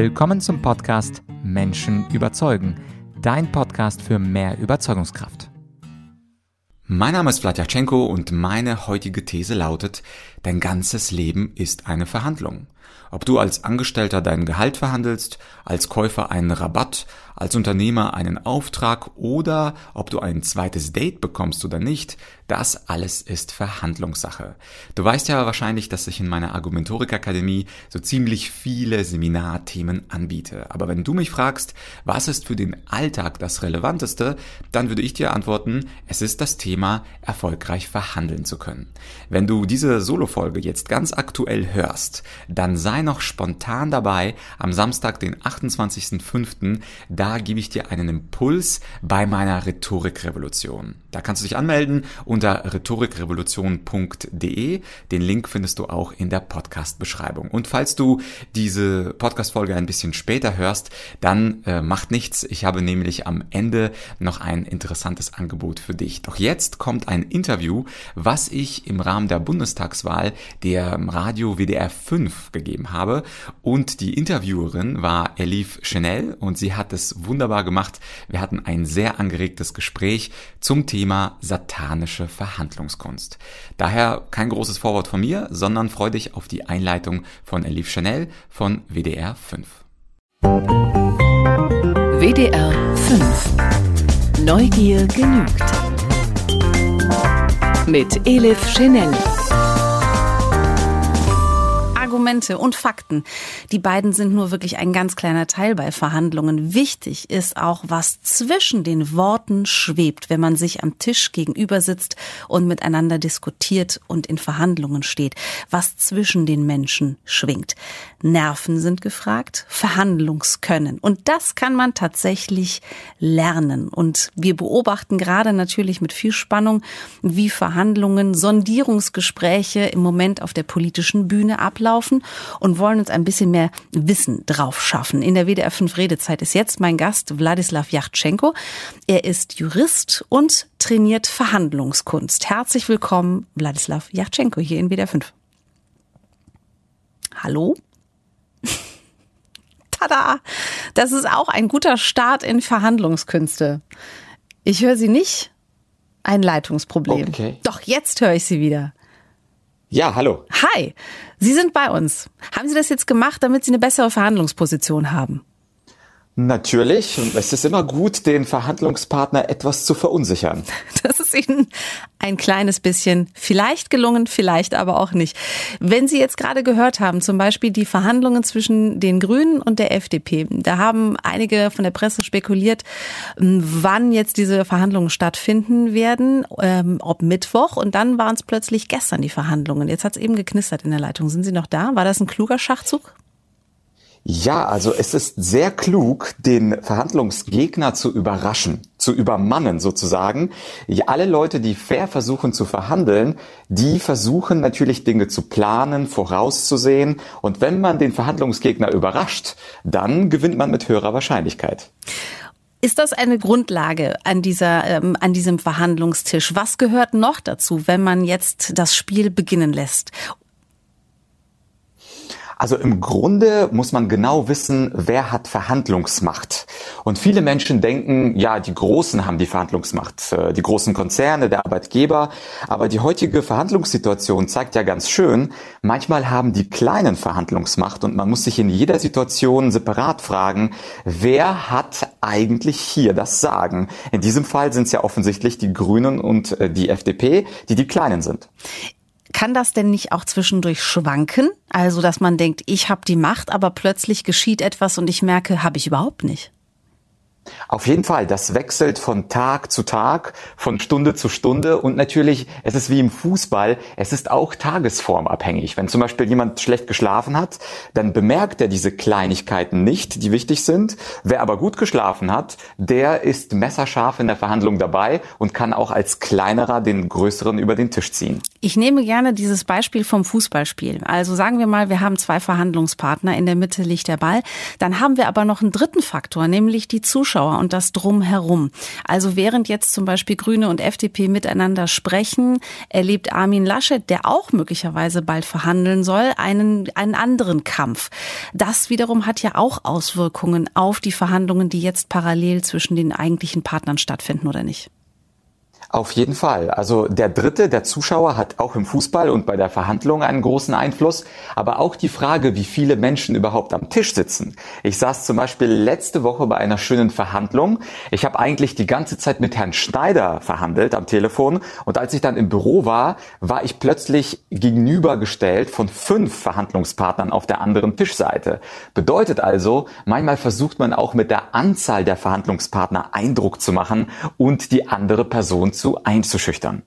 Willkommen zum Podcast Menschen überzeugen, dein Podcast für mehr Überzeugungskraft. Mein Name ist Vladyachenko und meine heutige These lautet, dein ganzes Leben ist eine Verhandlung. Ob du als Angestellter dein Gehalt verhandelst, als Käufer einen Rabatt, als Unternehmer einen Auftrag oder ob du ein zweites Date bekommst oder nicht, das alles ist Verhandlungssache. Du weißt ja wahrscheinlich, dass ich in meiner Argumentorik-Akademie so ziemlich viele Seminarthemen anbiete. Aber wenn du mich fragst, was ist für den Alltag das Relevanteste, dann würde ich dir antworten, es ist das Thema, erfolgreich verhandeln zu können. Wenn du diese Solo-Folge jetzt ganz aktuell hörst, dann sei noch spontan dabei am Samstag, den 28.05., da gebe ich dir einen Impuls bei meiner Rhetorikrevolution. Da kannst du dich anmelden unter rhetorikrevolution.de. Den Link findest du auch in der Podcast-Beschreibung. Und falls du diese Podcast-Folge ein bisschen später hörst, dann äh, macht nichts. Ich habe nämlich am Ende noch ein interessantes Angebot für dich. Doch jetzt kommt ein Interview, was ich im Rahmen der Bundestagswahl der Radio WDR 5 gegeben habe. Und die Interviewerin war Elif Chanel und sie hat es wunderbar gemacht. Wir hatten ein sehr angeregtes Gespräch zum Thema satanische Verhandlungskunst. Daher kein großes Vorwort von mir, sondern freu dich auf die Einleitung von Elif Chanel von WDR 5. WDR 5 Neugier genügt. Mit Elif Chanel. Argumente und Fakten. Die beiden sind nur wirklich ein ganz kleiner Teil bei Verhandlungen. Wichtig ist auch, was zwischen den Worten schwebt, wenn man sich am Tisch gegenüber sitzt und miteinander diskutiert und in Verhandlungen steht. Was zwischen den Menschen schwingt. Nerven sind gefragt, Verhandlungskönnen. Und das kann man tatsächlich lernen. Und wir beobachten gerade natürlich mit viel Spannung, wie Verhandlungen, Sondierungsgespräche im Moment auf der politischen Bühne ablaufen laufen und wollen uns ein bisschen mehr Wissen drauf schaffen. In der WDR 5 Redezeit ist jetzt mein Gast Wladislav Yachtschenko. Er ist Jurist und trainiert Verhandlungskunst. Herzlich willkommen, Wladislav Yachtschenko, hier in WDR 5. Hallo? Tada! Das ist auch ein guter Start in Verhandlungskünste. Ich höre Sie nicht. Ein Leitungsproblem. Okay. Doch, jetzt höre ich Sie wieder. Ja, hallo. Hi, Sie sind bei uns. Haben Sie das jetzt gemacht, damit Sie eine bessere Verhandlungsposition haben? Natürlich. Es ist immer gut, den Verhandlungspartner etwas zu verunsichern. Das ist Ihnen ein kleines bisschen vielleicht gelungen, vielleicht aber auch nicht. Wenn Sie jetzt gerade gehört haben, zum Beispiel die Verhandlungen zwischen den Grünen und der FDP, da haben einige von der Presse spekuliert, wann jetzt diese Verhandlungen stattfinden werden, ähm, ob Mittwoch. Und dann waren es plötzlich gestern die Verhandlungen. Jetzt hat es eben geknistert in der Leitung. Sind Sie noch da? War das ein kluger Schachzug? Ja, also es ist sehr klug, den Verhandlungsgegner zu überraschen, zu übermannen sozusagen. Alle Leute, die fair versuchen zu verhandeln, die versuchen natürlich Dinge zu planen, vorauszusehen. Und wenn man den Verhandlungsgegner überrascht, dann gewinnt man mit höherer Wahrscheinlichkeit. Ist das eine Grundlage an dieser, ähm, an diesem Verhandlungstisch? Was gehört noch dazu, wenn man jetzt das Spiel beginnen lässt? Also im Grunde muss man genau wissen, wer hat Verhandlungsmacht. Und viele Menschen denken, ja, die Großen haben die Verhandlungsmacht, äh, die großen Konzerne, der Arbeitgeber. Aber die heutige Verhandlungssituation zeigt ja ganz schön, manchmal haben die Kleinen Verhandlungsmacht und man muss sich in jeder Situation separat fragen, wer hat eigentlich hier das Sagen? In diesem Fall sind es ja offensichtlich die Grünen und äh, die FDP, die die Kleinen sind. Kann das denn nicht auch zwischendurch schwanken? Also, dass man denkt, ich habe die Macht, aber plötzlich geschieht etwas und ich merke, habe ich überhaupt nicht. Auf jeden Fall, das wechselt von Tag zu Tag, von Stunde zu Stunde und natürlich, es ist wie im Fußball, es ist auch tagesformabhängig. Wenn zum Beispiel jemand schlecht geschlafen hat, dann bemerkt er diese Kleinigkeiten nicht, die wichtig sind. Wer aber gut geschlafen hat, der ist messerscharf in der Verhandlung dabei und kann auch als kleinerer den größeren über den Tisch ziehen. Ich nehme gerne dieses Beispiel vom Fußballspiel. Also sagen wir mal, wir haben zwei Verhandlungspartner, in der Mitte liegt der Ball, dann haben wir aber noch einen dritten Faktor, nämlich die Zuschauer. Zuschauer und das Drumherum. Also während jetzt zum Beispiel Grüne und FDP miteinander sprechen, erlebt Armin Laschet, der auch möglicherweise bald verhandeln soll, einen, einen anderen Kampf. Das wiederum hat ja auch Auswirkungen auf die Verhandlungen, die jetzt parallel zwischen den eigentlichen Partnern stattfinden, oder nicht? Auf jeden Fall. Also der Dritte, der Zuschauer, hat auch im Fußball und bei der Verhandlung einen großen Einfluss. Aber auch die Frage, wie viele Menschen überhaupt am Tisch sitzen. Ich saß zum Beispiel letzte Woche bei einer schönen Verhandlung. Ich habe eigentlich die ganze Zeit mit Herrn Schneider verhandelt am Telefon. Und als ich dann im Büro war, war ich plötzlich gegenübergestellt von fünf Verhandlungspartnern auf der anderen Tischseite. Bedeutet also, manchmal versucht man auch mit der Anzahl der Verhandlungspartner Eindruck zu machen und die andere Person zu einzuschüchtern.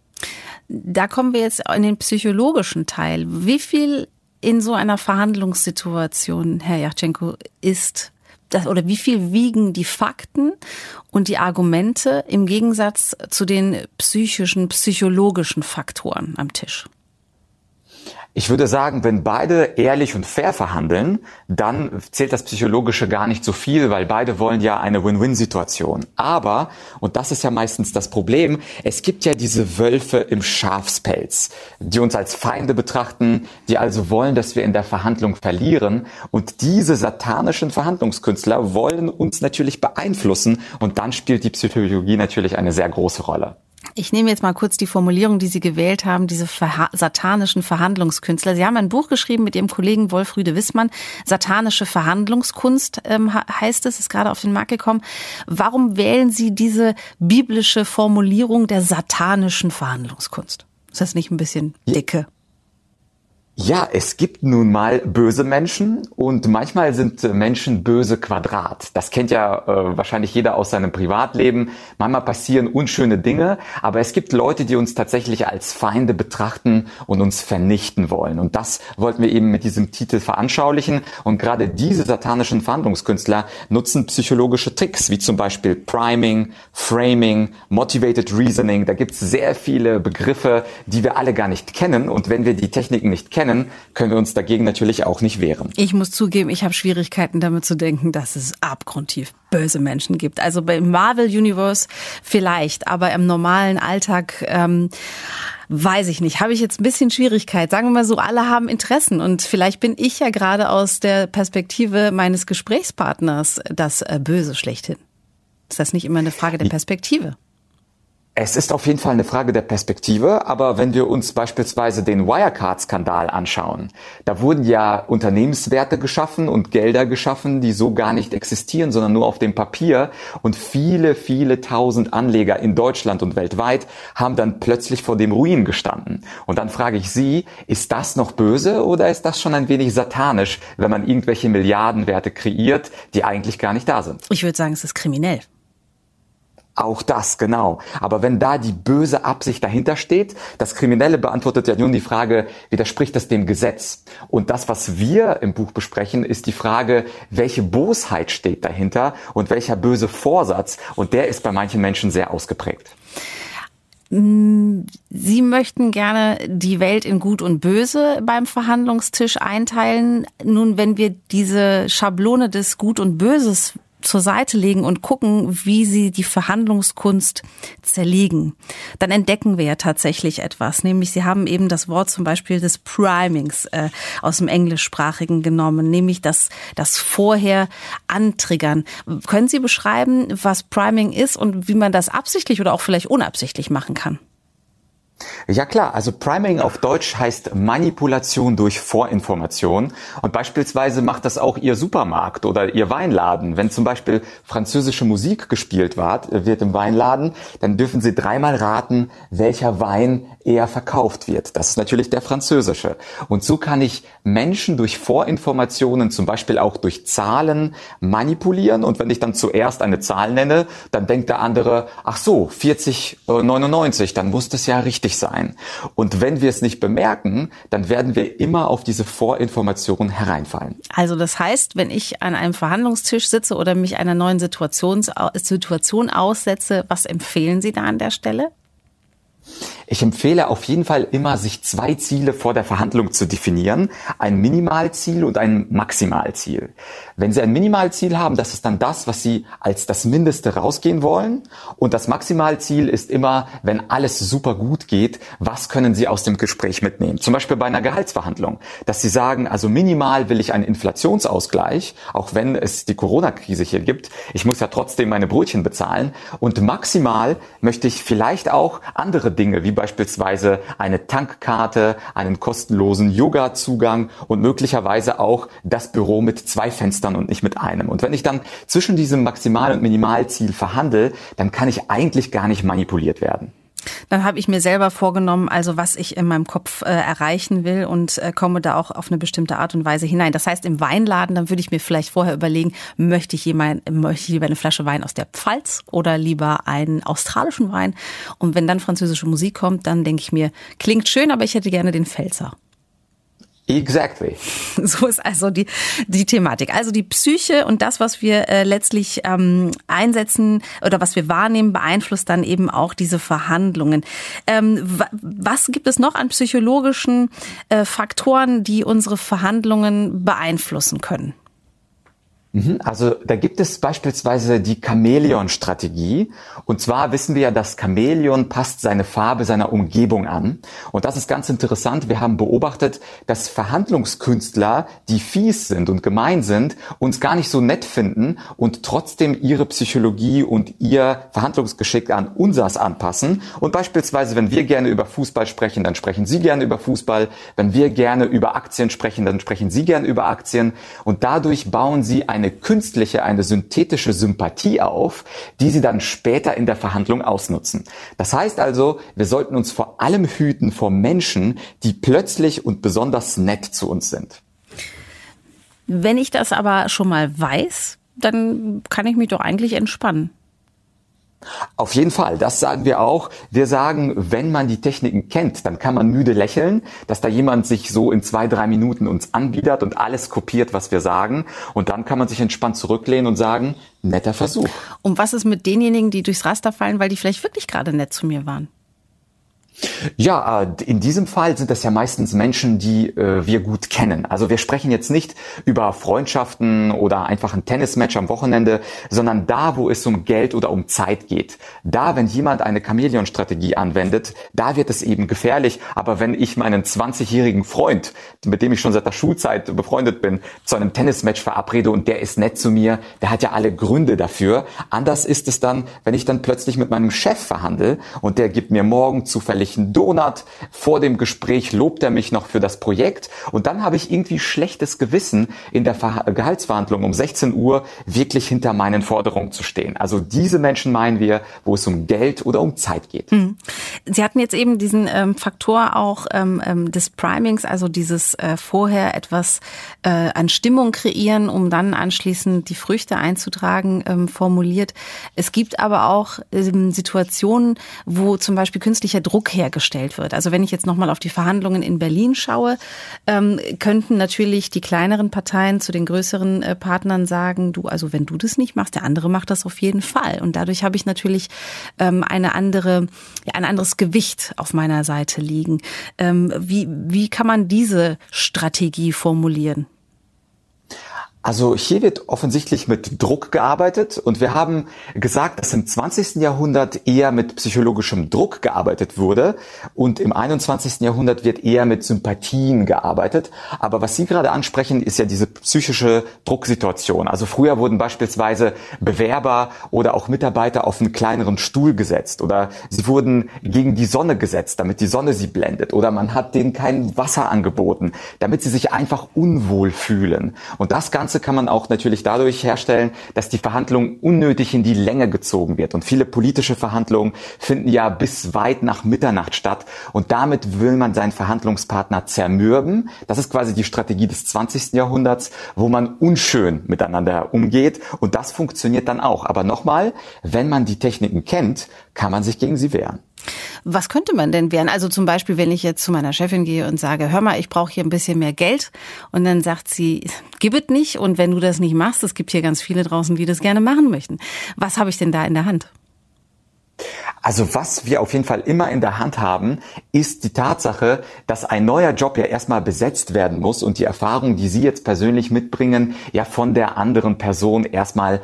Da kommen wir jetzt in den psychologischen Teil. Wie viel in so einer Verhandlungssituation, Herr Yachtschenko, ist das, oder wie viel wiegen die Fakten und die Argumente im Gegensatz zu den psychischen, psychologischen Faktoren am Tisch? Ich würde sagen, wenn beide ehrlich und fair verhandeln, dann zählt das Psychologische gar nicht so viel, weil beide wollen ja eine Win-Win-Situation. Aber, und das ist ja meistens das Problem, es gibt ja diese Wölfe im Schafspelz, die uns als Feinde betrachten, die also wollen, dass wir in der Verhandlung verlieren. Und diese satanischen Verhandlungskünstler wollen uns natürlich beeinflussen und dann spielt die Psychologie natürlich eine sehr große Rolle. Ich nehme jetzt mal kurz die Formulierung, die Sie gewählt haben, diese verha satanischen Verhandlungskünstler. Sie haben ein Buch geschrieben mit Ihrem Kollegen Wolfrüde Wissmann. Satanische Verhandlungskunst ähm, heißt es, ist gerade auf den Markt gekommen. Warum wählen Sie diese biblische Formulierung der satanischen Verhandlungskunst? Ist das nicht ein bisschen dicke? Ja, es gibt nun mal böse Menschen und manchmal sind äh, Menschen böse Quadrat. Das kennt ja äh, wahrscheinlich jeder aus seinem Privatleben. Manchmal passieren unschöne Dinge, aber es gibt Leute, die uns tatsächlich als Feinde betrachten und uns vernichten wollen. Und das wollten wir eben mit diesem Titel veranschaulichen. Und gerade diese satanischen Verhandlungskünstler nutzen psychologische Tricks, wie zum Beispiel Priming, Framing, Motivated Reasoning. Da gibt es sehr viele Begriffe, die wir alle gar nicht kennen. Und wenn wir die Techniken nicht kennen, kennen, können wir uns dagegen natürlich auch nicht wehren. Ich muss zugeben, ich habe Schwierigkeiten damit zu denken, dass es abgrundtief böse Menschen gibt. Also beim Marvel Universe vielleicht, aber im normalen Alltag ähm, weiß ich nicht. Habe ich jetzt ein bisschen Schwierigkeit. Sagen wir mal so, alle haben Interessen und vielleicht bin ich ja gerade aus der Perspektive meines Gesprächspartners das äh, Böse schlechthin. Ist das nicht immer eine Frage der Perspektive? Es ist auf jeden Fall eine Frage der Perspektive, aber wenn wir uns beispielsweise den Wirecard-Skandal anschauen, da wurden ja Unternehmenswerte geschaffen und Gelder geschaffen, die so gar nicht existieren, sondern nur auf dem Papier. Und viele, viele tausend Anleger in Deutschland und weltweit haben dann plötzlich vor dem Ruin gestanden. Und dann frage ich Sie, ist das noch böse oder ist das schon ein wenig satanisch, wenn man irgendwelche Milliardenwerte kreiert, die eigentlich gar nicht da sind? Ich würde sagen, es ist kriminell. Auch das, genau. Aber wenn da die böse Absicht dahinter steht, das Kriminelle beantwortet ja nun die Frage, widerspricht das dem Gesetz? Und das, was wir im Buch besprechen, ist die Frage, welche Bosheit steht dahinter und welcher böse Vorsatz? Und der ist bei manchen Menschen sehr ausgeprägt. Sie möchten gerne die Welt in Gut und Böse beim Verhandlungstisch einteilen. Nun, wenn wir diese Schablone des Gut und Böses zur Seite legen und gucken, wie sie die Verhandlungskunst zerlegen, dann entdecken wir ja tatsächlich etwas. Nämlich, Sie haben eben das Wort zum Beispiel des Primings äh, aus dem Englischsprachigen genommen, nämlich das, das vorher antriggern. Können Sie beschreiben, was Priming ist und wie man das absichtlich oder auch vielleicht unabsichtlich machen kann? Ja klar, also Priming auf Deutsch heißt Manipulation durch Vorinformation und beispielsweise macht das auch Ihr Supermarkt oder Ihr Weinladen. Wenn zum Beispiel französische Musik gespielt wird im Weinladen, dann dürfen Sie dreimal raten, welcher Wein eher verkauft wird. Das ist natürlich der französische. Und so kann ich Menschen durch Vorinformationen, zum Beispiel auch durch Zahlen, manipulieren. Und wenn ich dann zuerst eine Zahl nenne, dann denkt der andere, ach so, 40, 99, dann muss das ja richtig sein. Und wenn wir es nicht bemerken, dann werden wir immer auf diese Vorinformation hereinfallen. Also das heißt, wenn ich an einem Verhandlungstisch sitze oder mich einer neuen Situation aussetze, was empfehlen Sie da an der Stelle? Ich empfehle auf jeden Fall immer, sich zwei Ziele vor der Verhandlung zu definieren. Ein Minimalziel und ein Maximalziel. Wenn Sie ein Minimalziel haben, das ist dann das, was Sie als das Mindeste rausgehen wollen. Und das Maximalziel ist immer, wenn alles super gut geht, was können Sie aus dem Gespräch mitnehmen? Zum Beispiel bei einer Gehaltsverhandlung, dass Sie sagen, also minimal will ich einen Inflationsausgleich, auch wenn es die Corona-Krise hier gibt. Ich muss ja trotzdem meine Brötchen bezahlen. Und maximal möchte ich vielleicht auch andere Dinge, wie beispielsweise eine Tankkarte, einen kostenlosen Yoga-Zugang und möglicherweise auch das Büro mit zwei Fenstern und nicht mit einem. Und wenn ich dann zwischen diesem Maximal- und Minimalziel verhandle, dann kann ich eigentlich gar nicht manipuliert werden. Dann habe ich mir selber vorgenommen, also was ich in meinem Kopf äh, erreichen will und äh, komme da auch auf eine bestimmte Art und Weise hinein. Das heißt, im Weinladen, dann würde ich mir vielleicht vorher überlegen, möchte ich, jemand, möchte ich lieber eine Flasche Wein aus der Pfalz oder lieber einen australischen Wein? Und wenn dann französische Musik kommt, dann denke ich mir, klingt schön, aber ich hätte gerne den Pfälzer. Exactly. So ist also die, die Thematik. Also die Psyche und das, was wir äh, letztlich ähm, einsetzen oder was wir wahrnehmen, beeinflusst dann eben auch diese Verhandlungen. Ähm, was gibt es noch an psychologischen äh, Faktoren, die unsere Verhandlungen beeinflussen können? Mhm. Also da gibt es beispielsweise die Chamäleon-Strategie. Und zwar wissen wir ja, dass Chamäleon passt seine Farbe seiner Umgebung an. Und das ist ganz interessant. Wir haben beobachtet, dass Verhandlungskünstler, die fies sind und gemein sind, uns gar nicht so nett finden und trotzdem ihre Psychologie und ihr Verhandlungsgeschick an unsers anpassen. Und beispielsweise, wenn wir gerne über Fußball sprechen, dann sprechen sie gerne über Fußball. Wenn wir gerne über Aktien sprechen, dann sprechen sie gerne über Aktien. Und dadurch bauen sie ein eine künstliche, eine synthetische Sympathie auf, die sie dann später in der Verhandlung ausnutzen. Das heißt also, wir sollten uns vor allem hüten vor Menschen, die plötzlich und besonders nett zu uns sind. Wenn ich das aber schon mal weiß, dann kann ich mich doch eigentlich entspannen. Auf jeden Fall, das sagen wir auch. Wir sagen, wenn man die Techniken kennt, dann kann man müde lächeln, dass da jemand sich so in zwei, drei Minuten uns anbietet und alles kopiert, was wir sagen. Und dann kann man sich entspannt zurücklehnen und sagen, netter Versuch. Und was ist mit denjenigen, die durchs Raster fallen, weil die vielleicht wirklich gerade nett zu mir waren? Ja, äh, in diesem Fall sind das ja meistens Menschen, die äh, wir gut kennen. Also wir sprechen jetzt nicht über Freundschaften oder einfach ein Tennismatch am Wochenende, sondern da, wo es um Geld oder um Zeit geht. Da, wenn jemand eine Chamäleon-Strategie anwendet, da wird es eben gefährlich. Aber wenn ich meinen 20-jährigen Freund, mit dem ich schon seit der Schulzeit befreundet bin, zu einem Tennismatch verabrede und der ist nett zu mir, der hat ja alle Gründe dafür. Anders ist es dann, wenn ich dann plötzlich mit meinem Chef verhandle und der gibt mir morgen ich einen Donut. Vor dem Gespräch lobt er mich noch für das Projekt. Und dann habe ich irgendwie schlechtes Gewissen, in der Gehaltsverhandlung um 16 Uhr wirklich hinter meinen Forderungen zu stehen. Also diese Menschen meinen wir, wo es um Geld oder um Zeit geht. Mhm. Sie hatten jetzt eben diesen ähm, Faktor auch ähm, ähm, des Primings, also dieses äh, vorher etwas äh, an Stimmung kreieren, um dann anschließend die Früchte einzutragen, ähm, formuliert. Es gibt aber auch ähm, Situationen, wo zum Beispiel künstlicher Druck hergestellt wird. Also wenn ich jetzt nochmal auf die Verhandlungen in Berlin schaue, ähm, könnten natürlich die kleineren Parteien zu den größeren äh, Partnern sagen, du, also wenn du das nicht machst, der andere macht das auf jeden Fall. Und dadurch habe ich natürlich ähm, eine andere, ja, ein anderes Gewicht auf meiner Seite liegen. Ähm, wie, wie kann man diese Strategie formulieren? Also hier wird offensichtlich mit Druck gearbeitet und wir haben gesagt, dass im 20. Jahrhundert eher mit psychologischem Druck gearbeitet wurde und im 21. Jahrhundert wird eher mit Sympathien gearbeitet. Aber was Sie gerade ansprechen, ist ja diese psychische Drucksituation. Also früher wurden beispielsweise Bewerber oder auch Mitarbeiter auf einen kleineren Stuhl gesetzt oder sie wurden gegen die Sonne gesetzt, damit die Sonne sie blendet oder man hat denen kein Wasser angeboten, damit sie sich einfach unwohl fühlen. Und das Ganze Ganze kann man auch natürlich dadurch herstellen, dass die Verhandlung unnötig in die Länge gezogen wird. Und viele politische Verhandlungen finden ja bis weit nach Mitternacht statt. Und damit will man seinen Verhandlungspartner zermürben. Das ist quasi die Strategie des 20. Jahrhunderts, wo man unschön miteinander umgeht. Und das funktioniert dann auch. Aber nochmal, wenn man die Techniken kennt, kann man sich gegen sie wehren. Was könnte man denn wehren? Also zum Beispiel, wenn ich jetzt zu meiner Chefin gehe und sage, hör mal, ich brauche hier ein bisschen mehr Geld. Und dann sagt sie, gib es nicht. Und wenn du das nicht machst, es gibt hier ganz viele draußen, die das gerne machen möchten. Was habe ich denn da in der Hand? Also was wir auf jeden Fall immer in der Hand haben, ist die Tatsache, dass ein neuer Job ja erstmal besetzt werden muss und die Erfahrung, die Sie jetzt persönlich mitbringen, ja von der anderen Person erstmal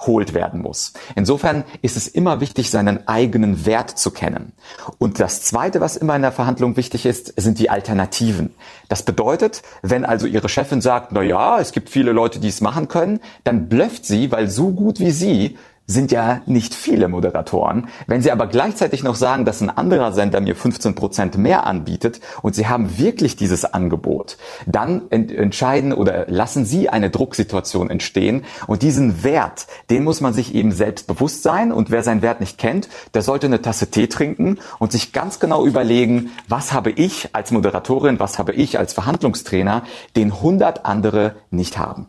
aufgeholt werden muss. Insofern ist es immer wichtig, seinen eigenen Wert zu kennen. Und das Zweite, was immer in der Verhandlung wichtig ist, sind die Alternativen. Das bedeutet, wenn also Ihre Chefin sagt, na ja, es gibt viele Leute, die es machen können, dann blöfft sie, weil so gut wie Sie sind ja nicht viele Moderatoren. Wenn Sie aber gleichzeitig noch sagen, dass ein anderer Sender mir 15 Prozent mehr anbietet und Sie haben wirklich dieses Angebot, dann ent entscheiden oder lassen Sie eine Drucksituation entstehen und diesen Wert, den muss man sich eben selbst bewusst sein und wer seinen Wert nicht kennt, der sollte eine Tasse Tee trinken und sich ganz genau überlegen, was habe ich als Moderatorin, was habe ich als Verhandlungstrainer, den 100 andere nicht haben.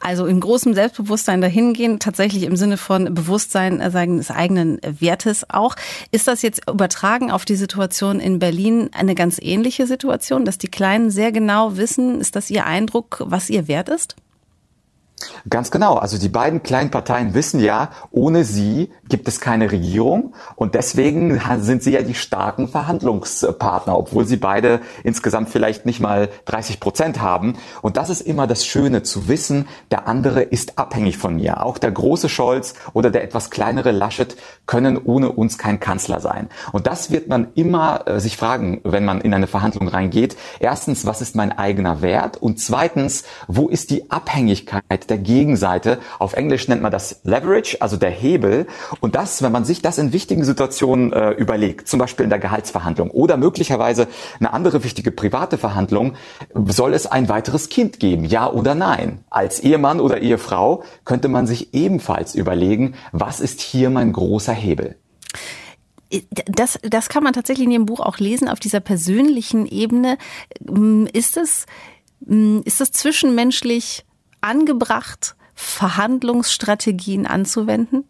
Also in großem Selbstbewusstsein dahingehen, tatsächlich im Sinne von Bewusstsein äh, seines eigenen Wertes auch. Ist das jetzt übertragen auf die Situation in Berlin eine ganz ähnliche Situation, dass die Kleinen sehr genau wissen, ist das Ihr Eindruck, was ihr Wert ist? Ganz genau. Also die beiden kleinen Parteien wissen ja, ohne sie gibt es keine Regierung und deswegen sind sie ja die starken Verhandlungspartner, obwohl sie beide insgesamt vielleicht nicht mal 30 Prozent haben. Und das ist immer das Schöne zu wissen, der andere ist abhängig von mir. Auch der große Scholz oder der etwas kleinere Laschet können ohne uns kein Kanzler sein. Und das wird man immer äh, sich fragen, wenn man in eine Verhandlung reingeht. Erstens, was ist mein eigener Wert? Und zweitens, wo ist die Abhängigkeit der Gegenseite. Auf Englisch nennt man das Leverage, also der Hebel. Und das, wenn man sich das in wichtigen Situationen äh, überlegt, zum Beispiel in der Gehaltsverhandlung oder möglicherweise eine andere wichtige private Verhandlung, soll es ein weiteres Kind geben, ja oder nein? Als Ehemann oder Ehefrau könnte man sich ebenfalls überlegen, was ist hier mein großer Hebel? Das, das kann man tatsächlich in Ihrem Buch auch lesen, auf dieser persönlichen Ebene. Ist es, ist es zwischenmenschlich angebracht, Verhandlungsstrategien anzuwenden?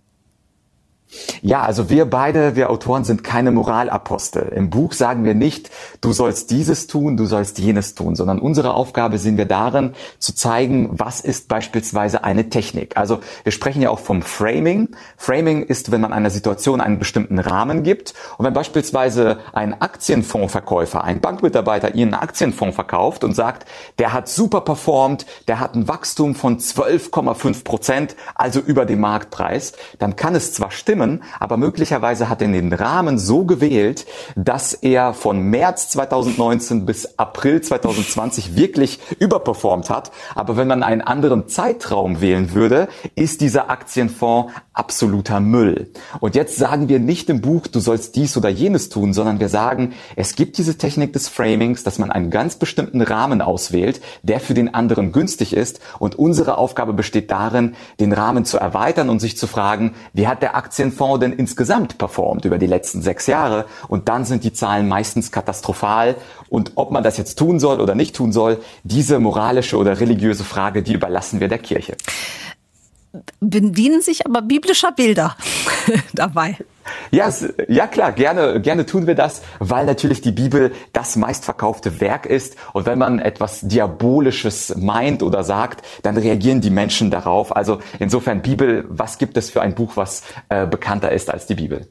Ja, also wir beide, wir Autoren sind keine Moralapostel. Im Buch sagen wir nicht, du sollst dieses tun, du sollst jenes tun, sondern unsere Aufgabe sehen wir darin, zu zeigen, was ist beispielsweise eine Technik. Also wir sprechen ja auch vom Framing. Framing ist, wenn man einer Situation einen bestimmten Rahmen gibt. Und wenn beispielsweise ein Aktienfondsverkäufer, ein Bankmitarbeiter einen Aktienfonds verkauft und sagt, der hat super performt, der hat ein Wachstum von 12,5 Prozent, also über dem Marktpreis, dann kann es zwar stimmen, stimmen, aber möglicherweise hat er den Rahmen so gewählt, dass er von März 2019 bis April 2020 wirklich überperformt hat. Aber wenn man einen anderen Zeitraum wählen würde, ist dieser Aktienfonds absoluter Müll. Und jetzt sagen wir nicht im Buch, du sollst dies oder jenes tun, sondern wir sagen, es gibt diese Technik des Framings, dass man einen ganz bestimmten Rahmen auswählt, der für den anderen günstig ist. Und unsere Aufgabe besteht darin, den Rahmen zu erweitern und sich zu fragen, wie hat der Aktienfonds denn insgesamt performt über die letzten sechs Jahre? Und dann sind die Zahlen meistens katastrophal. Und ob man das jetzt tun soll oder nicht tun soll, diese moralische oder religiöse Frage, die überlassen wir der Kirche. Bedienen sich aber biblischer Bilder dabei. Ja, ja klar, gerne, gerne tun wir das, weil natürlich die Bibel das meistverkaufte Werk ist. Und wenn man etwas Diabolisches meint oder sagt, dann reagieren die Menschen darauf. Also insofern Bibel, was gibt es für ein Buch, was äh, bekannter ist als die Bibel?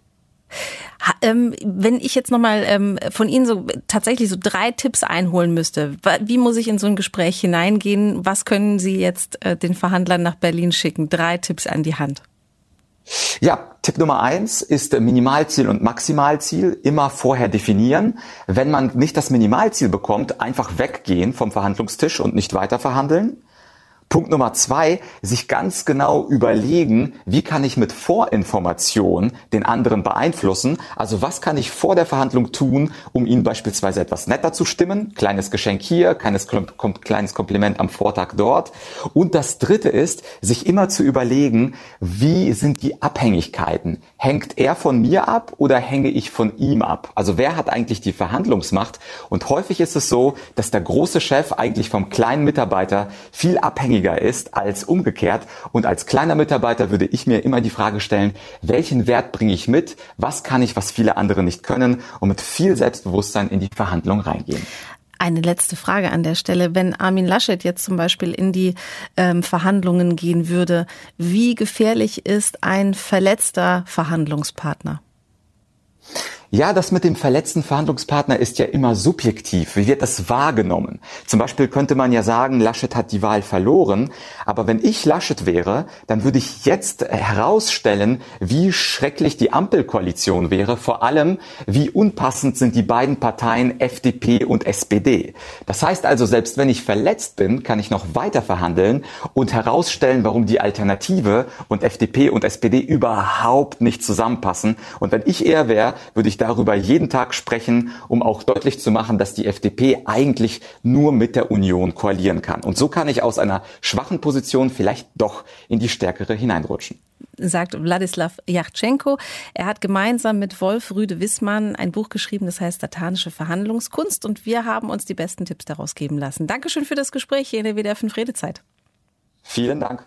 Ähm, wenn ich jetzt nochmal ähm, von Ihnen so tatsächlich so drei Tipps einholen müsste, wie muss ich in so ein Gespräch hineingehen? Was können Sie jetzt äh, den Verhandlern nach Berlin schicken? Drei Tipps an die Hand. Ja, Tipp Nummer eins ist Minimalziel und Maximalziel immer vorher definieren. Wenn man nicht das Minimalziel bekommt, einfach weggehen vom Verhandlungstisch und nicht weiter verhandeln. Punkt Nummer zwei, sich ganz genau überlegen, wie kann ich mit Vorinformation den anderen beeinflussen? Also was kann ich vor der Verhandlung tun, um ihn beispielsweise etwas netter zu stimmen? Kleines Geschenk hier, kleines, kleines Kompliment am Vortag dort. Und das dritte ist, sich immer zu überlegen, wie sind die Abhängigkeiten? Hängt er von mir ab oder hänge ich von ihm ab? Also wer hat eigentlich die Verhandlungsmacht? Und häufig ist es so, dass der große Chef eigentlich vom kleinen Mitarbeiter viel abhängig abhängiger ist als umgekehrt. Und als kleiner Mitarbeiter würde ich mir immer die Frage stellen, welchen Wert bringe ich mit? Was kann ich, was viele andere nicht können? Und mit viel Selbstbewusstsein in die Verhandlung reingehen. Eine letzte Frage an der Stelle. Wenn Armin Laschet jetzt zum Beispiel in die ähm, Verhandlungen gehen würde, wie gefährlich ist ein verletzter Verhandlungspartner? Ja, das mit dem verletzten Verhandlungspartner ist ja immer subjektiv. Wie wird das wahrgenommen? Zum Beispiel könnte man ja sagen, Laschet hat die Wahl verloren. Aber wenn ich Laschet wäre, dann würde ich jetzt herausstellen, wie schrecklich die Ampelkoalition wäre. Vor allem, wie unpassend sind die beiden Parteien FDP und SPD. Das heißt also, selbst wenn ich verletzt bin, kann ich noch weiter verhandeln und herausstellen, warum die Alternative und FDP und SPD überhaupt nicht zusammenpassen. Und wenn ich eher wäre, würde ich darüber jeden Tag sprechen, um auch deutlich zu machen, dass die FDP eigentlich nur mit der Union koalieren kann. Und so kann ich aus einer schwachen Position vielleicht doch in die stärkere hineinrutschen sagt Wladislav Yachtschenko. Er hat gemeinsam mit Wolf Rüde Wissmann ein Buch geschrieben, das heißt Satanische Verhandlungskunst und wir haben uns die besten Tipps daraus geben lassen. Dankeschön für das Gespräch hier in der WDR 5 Redezeit. Vielen Dank.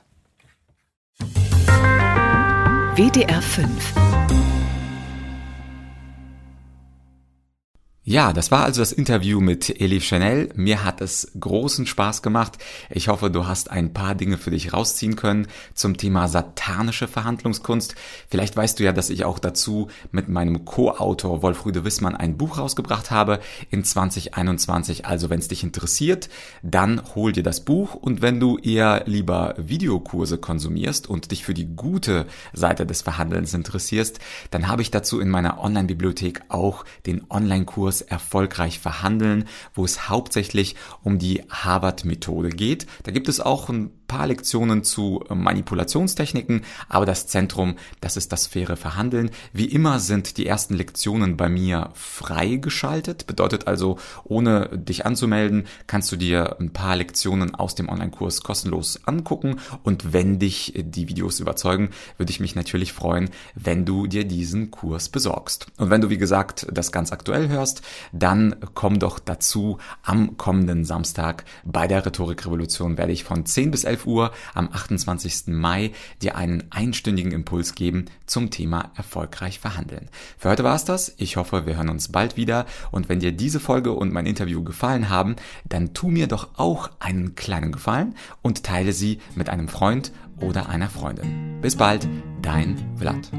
WDR 5 Ja, das war also das Interview mit Elif Chanel. Mir hat es großen Spaß gemacht. Ich hoffe, du hast ein paar Dinge für dich rausziehen können zum Thema satanische Verhandlungskunst. Vielleicht weißt du ja, dass ich auch dazu mit meinem Co-Autor Wolfrüde Wissmann ein Buch rausgebracht habe in 2021. Also wenn es dich interessiert, dann hol dir das Buch und wenn du eher lieber Videokurse konsumierst und dich für die gute Seite des Verhandelns interessierst, dann habe ich dazu in meiner Online-Bibliothek auch den Online-Kurs erfolgreich verhandeln, wo es hauptsächlich um die Harvard-Methode geht. Da gibt es auch ein paar Lektionen zu Manipulationstechniken, aber das Zentrum, das ist das faire Verhandeln. Wie immer sind die ersten Lektionen bei mir freigeschaltet, bedeutet also, ohne dich anzumelden, kannst du dir ein paar Lektionen aus dem Online-Kurs kostenlos angucken und wenn dich die Videos überzeugen, würde ich mich natürlich freuen, wenn du dir diesen Kurs besorgst. Und wenn du, wie gesagt, das ganz aktuell hörst, dann komm doch dazu am kommenden Samstag bei der Rhetorikrevolution werde ich von 10 bis 11 11 Uhr am 28. Mai dir einen einstündigen Impuls geben zum Thema erfolgreich verhandeln. Für heute war's das. Ich hoffe, wir hören uns bald wieder und wenn dir diese Folge und mein Interview gefallen haben, dann tu mir doch auch einen kleinen Gefallen und teile sie mit einem Freund oder einer Freundin. Bis bald, dein Vlad.